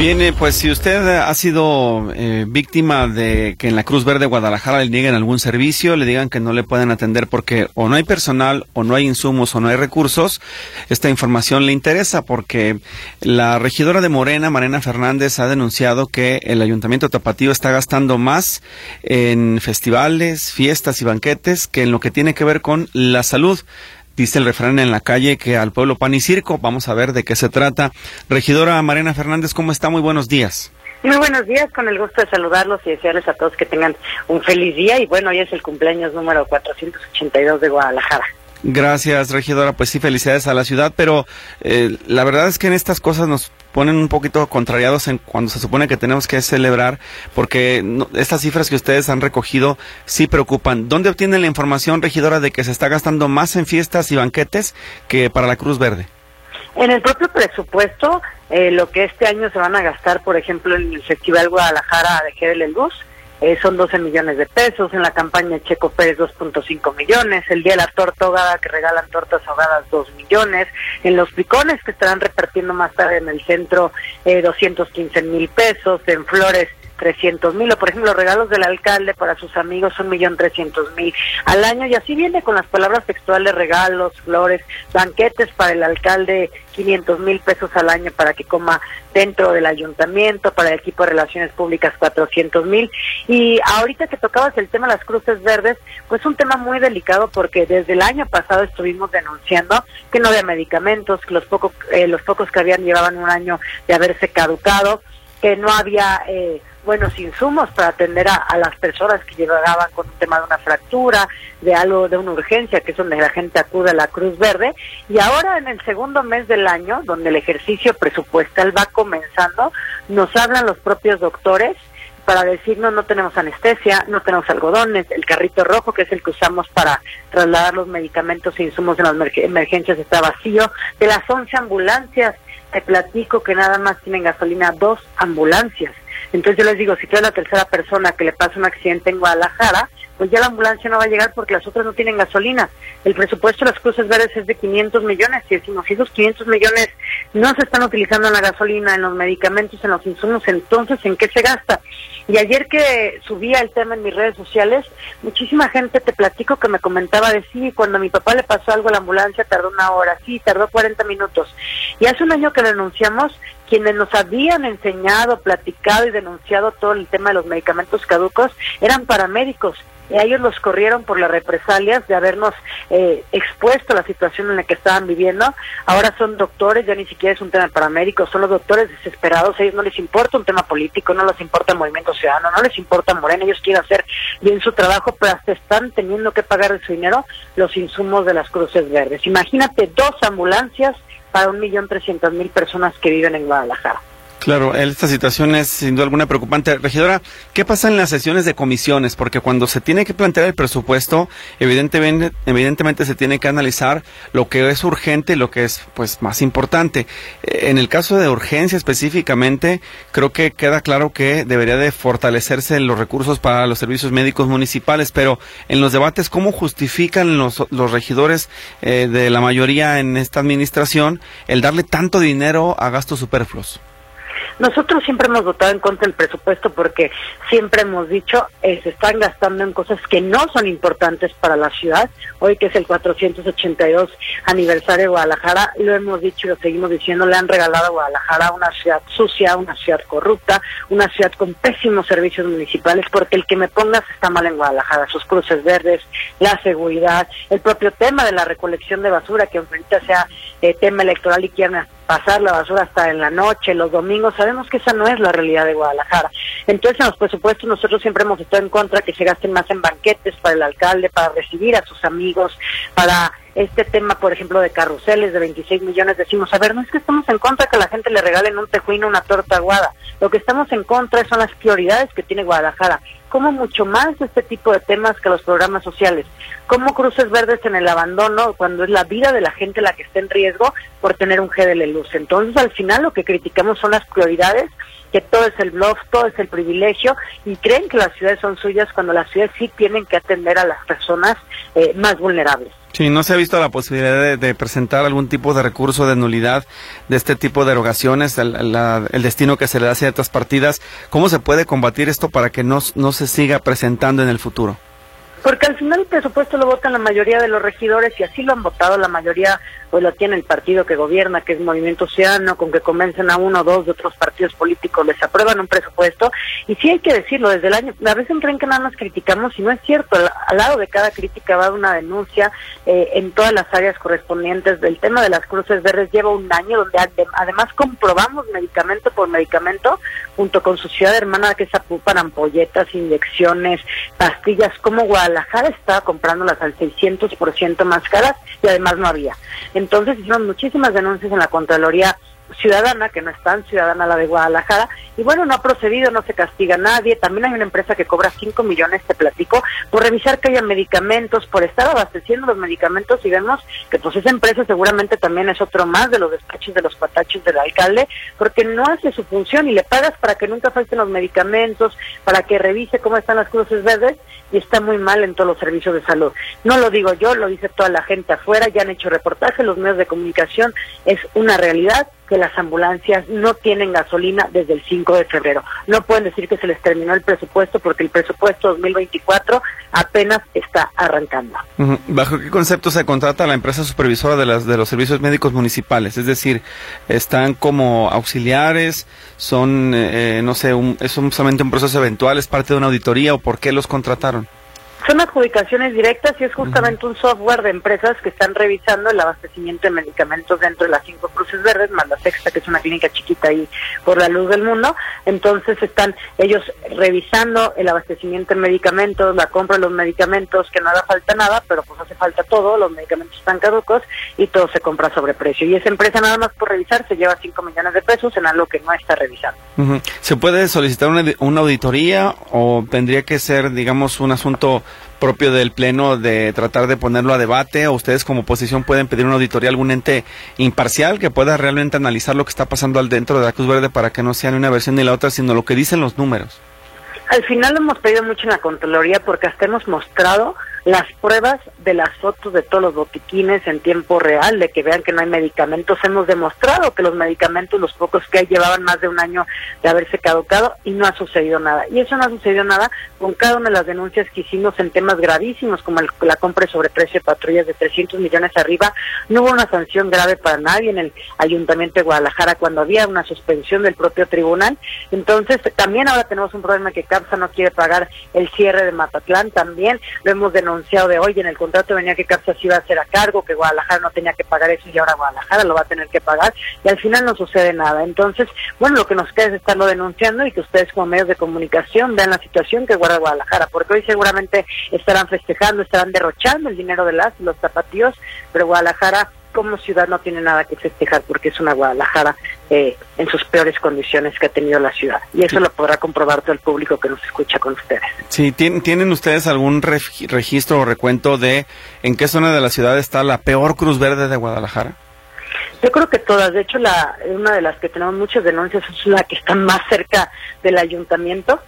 Bien, pues si usted ha sido eh, víctima de que en la Cruz Verde Guadalajara le nieguen algún servicio, le digan que no le pueden atender porque o no hay personal, o no hay insumos, o no hay recursos, esta información le interesa porque la regidora de Morena, Marena Fernández, ha denunciado que el Ayuntamiento Tapatío está gastando más en festivales, fiestas y banquetes que en lo que tiene que ver con la salud dice el refrán en la calle que al pueblo pan y circo. Vamos a ver de qué se trata. Regidora Mariana Fernández, ¿cómo está? Muy buenos días. Muy buenos días, con el gusto de saludarlos y desearles a todos que tengan un feliz día. Y bueno, hoy es el cumpleaños número 482 de Guadalajara. Gracias, regidora. Pues sí, felicidades a la ciudad, pero eh, la verdad es que en estas cosas nos ponen un poquito contrariados en cuando se supone que tenemos que celebrar, porque estas cifras que ustedes han recogido sí preocupan. ¿Dónde obtienen la información, regidora, de que se está gastando más en fiestas y banquetes que para la Cruz Verde? En el propio presupuesto, eh, lo que este año se van a gastar, por ejemplo, en el Festival Guadalajara de Jerez Luz, eh, son 12 millones de pesos, en la campaña Checo Pérez 2.5 millones, el día de la torta ahogada que regalan tortas ahogadas 2 millones, en los picones que estarán repartiendo más tarde en el centro eh, 215 mil pesos, en Flores 300 mil, o por ejemplo, los regalos del alcalde para sus amigos, un millón trescientos mil al año, y así viene con las palabras textuales, regalos, flores, banquetes para el alcalde, 500 mil pesos al año para que coma dentro del ayuntamiento, para el equipo de relaciones públicas 400 mil. Y ahorita que tocabas el tema de las cruces verdes, pues un tema muy delicado porque desde el año pasado estuvimos denunciando que no había medicamentos, que los, pocos eh, los pocos que habían llevaban un año de haberse caducado, que no había... Eh, buenos insumos para atender a, las personas que llegaban con un tema de una fractura, de algo, de una urgencia, que es donde la gente acude a la Cruz Verde. Y ahora en el segundo mes del año, donde el ejercicio presupuestal va comenzando, nos hablan los propios doctores para decirnos no tenemos anestesia, no tenemos algodones, el carrito rojo que es el que usamos para trasladar los medicamentos e insumos en las emergencias está vacío, de las 11 ambulancias te platico que nada más tienen gasolina dos ambulancias. Entonces yo les digo, si tú eres la tercera persona que le pasa un accidente en Guadalajara, pues ya la ambulancia no va a llegar porque las otras no tienen gasolina. El presupuesto de las cruces verdes es de 500 millones y decimos, si esos 500 millones no se están utilizando en la gasolina, en los medicamentos, en los insumos, entonces ¿en qué se gasta? Y ayer que subía el tema en mis redes sociales, muchísima gente te platico que me comentaba de sí, cuando a mi papá le pasó algo a la ambulancia tardó una hora, sí, tardó 40 minutos. Y hace un año que denunciamos, quienes nos habían enseñado, platicado y denunciado todo el tema de los medicamentos caducos eran paramédicos y ellos los corrieron por las represalias de habernos eh, expuesto la situación en la que estaban viviendo. Ahora son doctores, ya ni siquiera es un tema paramédico, son los doctores desesperados, a ellos no les importa un tema político, no les importa el movimiento ciudadano, no les importa Morena, ellos quieren hacer bien su trabajo, pero hasta están teniendo que pagar de su dinero los insumos de las cruces verdes. Imagínate dos ambulancias para un millón trescientas mil personas que viven en Guadalajara. Claro, esta situación es sin duda alguna preocupante. Regidora, ¿qué pasa en las sesiones de comisiones? Porque cuando se tiene que plantear el presupuesto, evidentemente, evidentemente se tiene que analizar lo que es urgente y lo que es pues más importante. En el caso de urgencia específicamente, creo que queda claro que debería de fortalecerse los recursos para los servicios médicos municipales, pero en los debates, ¿cómo justifican los, los regidores eh, de la mayoría en esta administración el darle tanto dinero a gastos superfluos? Nosotros siempre hemos votado en contra del presupuesto porque siempre hemos dicho eh, se están gastando en cosas que no son importantes para la ciudad. Hoy que es el 482 aniversario de Guadalajara, lo hemos dicho y lo seguimos diciendo, le han regalado a Guadalajara una ciudad sucia, una ciudad corrupta, una ciudad con pésimos servicios municipales, porque el que me pongas está mal en Guadalajara, sus cruces verdes, la seguridad, el propio tema de la recolección de basura, que ahorita sea eh, tema electoral y quieran pasar la basura hasta en la noche, los domingos, sabemos que esa no es la realidad de Guadalajara. Entonces, en los presupuestos nosotros siempre hemos estado en contra que se gasten más en banquetes para el alcalde, para recibir a sus amigos, para este tema, por ejemplo, de carruseles de 26 millones, decimos, a ver, no es que estamos en contra que la gente le regalen un tejuino, una torta aguada. Lo que estamos en contra son las prioridades que tiene Guadalajara como mucho más este tipo de temas que los programas sociales, como cruces verdes en el abandono cuando es la vida de la gente la que está en riesgo por tener un GDL luz. Entonces, al final lo que criticamos son las prioridades, que todo es el bluff, todo es el privilegio y creen que las ciudades son suyas cuando las ciudades sí tienen que atender a las personas eh, más vulnerables. Sí, no se ha visto la posibilidad de, presentar algún tipo de recurso de nulidad de este tipo de erogaciones, el, el, destino que se le da a ciertas partidas. ¿Cómo se puede combatir esto para que no, no se siga presentando en el futuro? Porque al final el presupuesto lo votan la mayoría de los regidores y así lo han votado la mayoría, pues lo tiene el partido que gobierna, que es Movimiento Ciudadano, con que convencen a uno o dos de otros partidos políticos, les aprueban un presupuesto. Y sí hay que decirlo, desde el año, a veces creen que nada más criticamos y no es cierto. Al, lado de cada crítica va una denuncia eh, en todas las áreas correspondientes del tema de las cruces verdes. Lleva un año donde además comprobamos medicamento por medicamento, junto con su ciudad hermana que se apupan ampolletas, inyecciones, pastillas, como Guadalajara estaba comprándolas al 600% más caras y además no había. Entonces hicieron muchísimas denuncias en la Contraloría ciudadana, que no es tan ciudadana la de Guadalajara, y bueno, no ha procedido, no se castiga a nadie. También hay una empresa que cobra 5 millones, te platico, por revisar que haya medicamentos, por estar abasteciendo los medicamentos, y vemos que pues esa empresa seguramente también es otro más de los despachos de los patachos del alcalde, porque no hace su función y le pagas para que nunca falten los medicamentos, para que revise cómo están las cruces verdes, y está muy mal en todos los servicios de salud. No lo digo yo, lo dice toda la gente afuera, ya han hecho reportajes, los medios de comunicación, es una realidad que las ambulancias no tienen gasolina desde el 5 de febrero. No pueden decir que se les terminó el presupuesto porque el presupuesto 2024 apenas está arrancando. ¿Bajo qué concepto se contrata la empresa supervisora de, las, de los servicios médicos municipales? Es decir, ¿están como auxiliares? ¿Son, eh, no sé, un, es solamente un proceso eventual? ¿Es parte de una auditoría o por qué los contrataron? Son adjudicaciones directas y es justamente un software de empresas que están revisando el abastecimiento de medicamentos dentro de las cinco cruces verdes, más la sexta, que es una clínica chiquita ahí por la luz del mundo. Entonces están ellos revisando el abastecimiento de medicamentos, la compra de los medicamentos, que no haga falta nada, pero pues hace falta todo, los medicamentos están caducos y todo se compra sobre precio. Y esa empresa nada más por revisar se lleva 5 millones de pesos en algo que no está revisando. ¿Se puede solicitar una, una auditoría o tendría que ser, digamos, un asunto propio del Pleno de tratar de ponerlo a debate o ustedes como oposición pueden pedir una auditoría a algún ente imparcial que pueda realmente analizar lo que está pasando al dentro de la Cruz Verde para que no sea ni una versión ni la otra, sino lo que dicen los números? Al final lo hemos pedido mucho en la Contraloría porque hasta hemos mostrado las pruebas de las fotos de todos los botiquines en tiempo real, de que vean que no hay medicamentos. Hemos demostrado que los medicamentos, los pocos que hay, llevaban más de un año de haberse caducado y no ha sucedido nada. Y eso no ha sucedido nada con cada una de las denuncias que hicimos en temas gravísimos, como la compra de sobreprecio de patrullas de 300 millones arriba. No hubo una sanción grave para nadie en el Ayuntamiento de Guadalajara cuando había una suspensión del propio tribunal. Entonces, también ahora tenemos un problema que CAPSA no quiere pagar el cierre de Matatlán. También lo hemos denunciado anunciado de hoy, en el contrato venía que Capsa iba a ser a cargo, que Guadalajara no tenía que pagar eso y ahora Guadalajara lo va a tener que pagar y al final no sucede nada. Entonces, bueno, lo que nos queda es estarlo denunciando y que ustedes como medios de comunicación vean la situación que guarda Guadalajara, porque hoy seguramente estarán festejando, estarán derrochando el dinero de las los zapatillos, pero Guadalajara como ciudad no tiene nada que festejar porque es una Guadalajara eh, en sus peores condiciones que ha tenido la ciudad. Y eso lo podrá comprobar todo el público que nos escucha con ustedes. Sí, ¿tienen ustedes algún registro o recuento de en qué zona de la ciudad está la peor Cruz Verde de Guadalajara? Yo creo que todas, de hecho, la, una de las que tenemos muchas denuncias es la que está más cerca del ayuntamiento.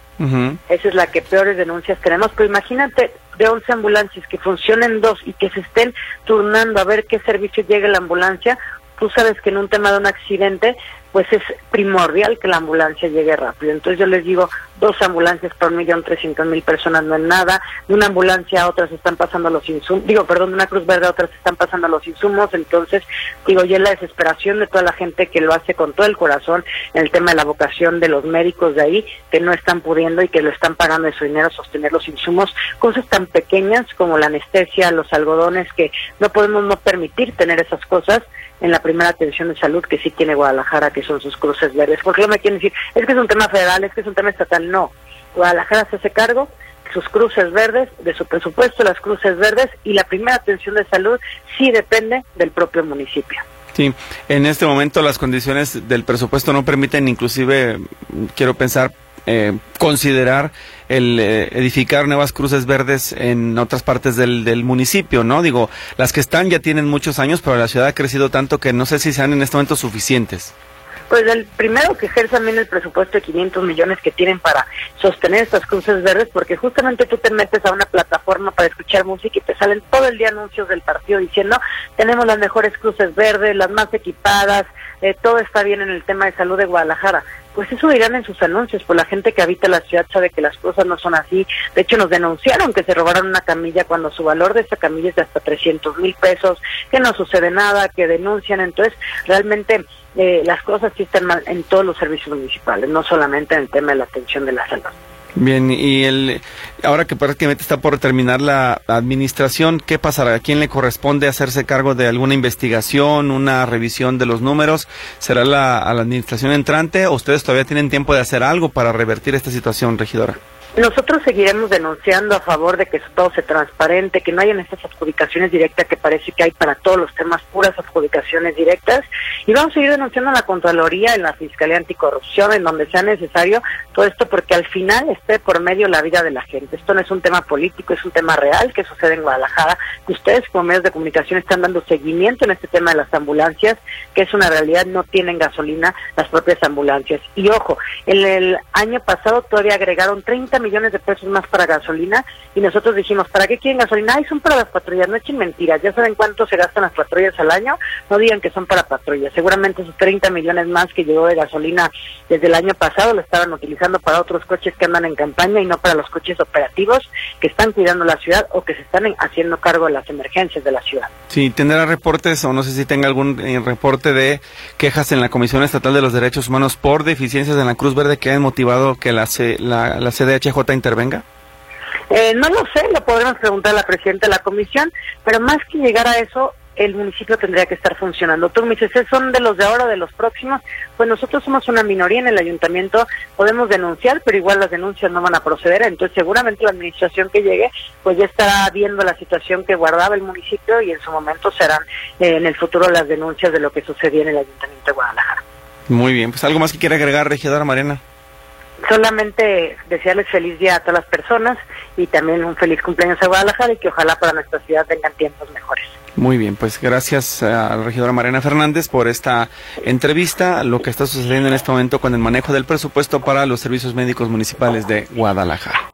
Esa es la que peores denuncias tenemos. Pero imagínate de 11 ambulancias que funcionen dos y que se estén turnando a ver qué servicio llega la ambulancia. Tú sabes que en un tema de un accidente pues es primordial que la ambulancia llegue rápido. Entonces yo les digo, dos ambulancias por un millón trescientos mil personas no es nada, de una ambulancia a otra están pasando los insumos, digo, perdón, de una Cruz Verde a otra están pasando los insumos, entonces digo, ya la desesperación de toda la gente que lo hace con todo el corazón en el tema de la vocación de los médicos de ahí, que no están pudiendo y que lo están pagando de su dinero sostener los insumos, cosas tan pequeñas como la anestesia, los algodones, que no podemos no permitir tener esas cosas, en la primera atención de salud que sí tiene Guadalajara, que son sus cruces verdes. Porque no me quieren decir, es que es un tema federal, es que es un tema estatal. No, Guadalajara se hace cargo sus cruces verdes, de su presupuesto, las cruces verdes, y la primera atención de salud sí depende del propio municipio. Sí, en este momento las condiciones del presupuesto no permiten inclusive, quiero pensar, eh, considerar el eh, edificar nuevas cruces verdes en otras partes del, del, municipio, ¿no? Digo, las que están ya tienen muchos años, pero la ciudad ha crecido tanto que no sé si sean en este momento suficientes. Pues el primero que ejerzan bien el presupuesto de 500 millones que tienen para sostener estas cruces verdes, porque justamente tú te metes a una plataforma para escuchar música y te salen todo el día anuncios del partido diciendo tenemos las mejores cruces verdes, las más equipadas, eh, todo está bien en el tema de salud de Guadalajara. Pues eso dirán en sus anuncios, pues la gente que habita la ciudad sabe que las cosas no son así. De hecho, nos denunciaron que se robaron una camilla cuando su valor de esa camilla es de hasta 300 mil pesos, que no sucede nada, que denuncian. Entonces, realmente eh, las cosas sí están mal en todos los servicios municipales, no solamente en el tema de la atención de la salud. Bien, y el, ahora que prácticamente está por terminar la administración, ¿qué pasará? ¿A quién le corresponde hacerse cargo de alguna investigación, una revisión de los números? ¿Será la, a la administración entrante o ustedes todavía tienen tiempo de hacer algo para revertir esta situación, regidora? Nosotros seguiremos denunciando a favor de que todo se transparente, que no hayan estas adjudicaciones directas que parece que hay para todos los temas, puras adjudicaciones directas. Y vamos a seguir denunciando a la Contraloría, en la Fiscalía Anticorrupción, en donde sea necesario todo esto, porque al final esté por medio la vida de la gente. Esto no es un tema político, es un tema real que sucede en Guadalajara, ustedes como medios de comunicación están dando seguimiento en este tema de las ambulancias, que es una realidad, no tienen gasolina las propias ambulancias. Y ojo, en el año pasado todavía agregaron 30 millones de pesos más para gasolina y nosotros dijimos, ¿para qué quieren gasolina? Ay, son para las patrullas, no echen mentiras, ya saben cuánto se gastan las patrullas al año, no digan que son para patrullas, seguramente esos 30 millones más que llegó de gasolina desde el año pasado lo estaban utilizando para otros coches que andan en campaña y no para los coches operativos que están cuidando la ciudad o que se están haciendo cargo de las emergencias de la ciudad. Sí, tendrá reportes o no sé si tenga algún eh, reporte de quejas en la Comisión Estatal de los Derechos Humanos por deficiencias en la Cruz Verde que han motivado que la, la, la CDH intervenga? Eh, no lo sé, lo podremos preguntar a la presidenta de la comisión, pero más que llegar a eso, el municipio tendría que estar funcionando. Tú me dices, ¿son de los de ahora o de los próximos? Pues nosotros somos una minoría en el ayuntamiento, podemos denunciar, pero igual las denuncias no van a proceder, entonces seguramente la administración que llegue, pues ya estará viendo la situación que guardaba el municipio y en su momento serán eh, en el futuro las denuncias de lo que sucedía en el ayuntamiento de Guadalajara. Muy bien, pues algo más que quiera agregar, regidora Mariana solamente desearles feliz día a todas las personas y también un feliz cumpleaños a Guadalajara y que ojalá para nuestra ciudad tengan tiempos mejores. Muy bien, pues gracias a la regidora Mariana Fernández por esta entrevista, lo que está sucediendo en este momento con el manejo del presupuesto para los servicios médicos municipales de Guadalajara.